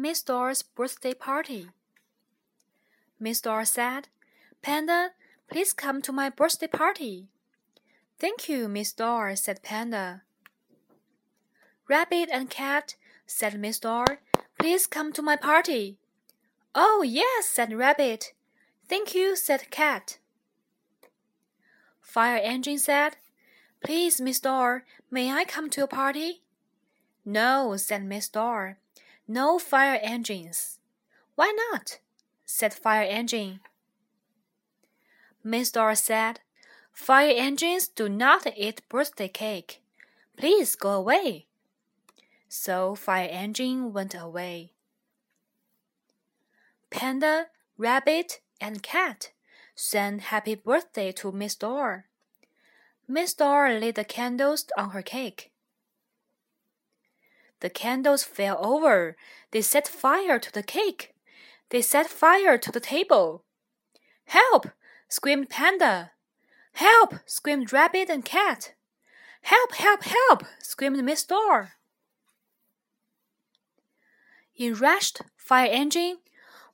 Miss Doll's birthday party. Miss Doll said, Panda, please come to my birthday party. Thank you, Miss Doll, said Panda. Rabbit and Cat, said Miss Doll, please come to my party. Oh, yes, said Rabbit. Thank you, said Cat. Fire Engine said, Please, Miss Doll, may I come to your party? No, said Miss Doll. No fire engines. Why not? said Fire Engine. Miss Doll said, Fire engines do not eat birthday cake. Please go away. So Fire Engine went away. Panda, Rabbit, and Cat sang happy birthday to Miss Doll. Miss Doll lit the candles on her cake. The candles fell over. They set fire to the cake. They set fire to the table. Help! screamed Panda. Help! screamed Rabbit and Cat. Help! Help! Help! screamed Miss Doll. In rushed Fire Engine.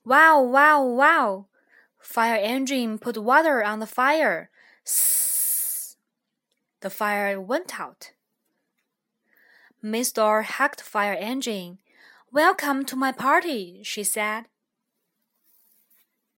Wow! Wow! Wow! Fire Engine put water on the fire. Sss. The fire went out. Miss Doll hugged Fire Engine. Welcome to my party, she said.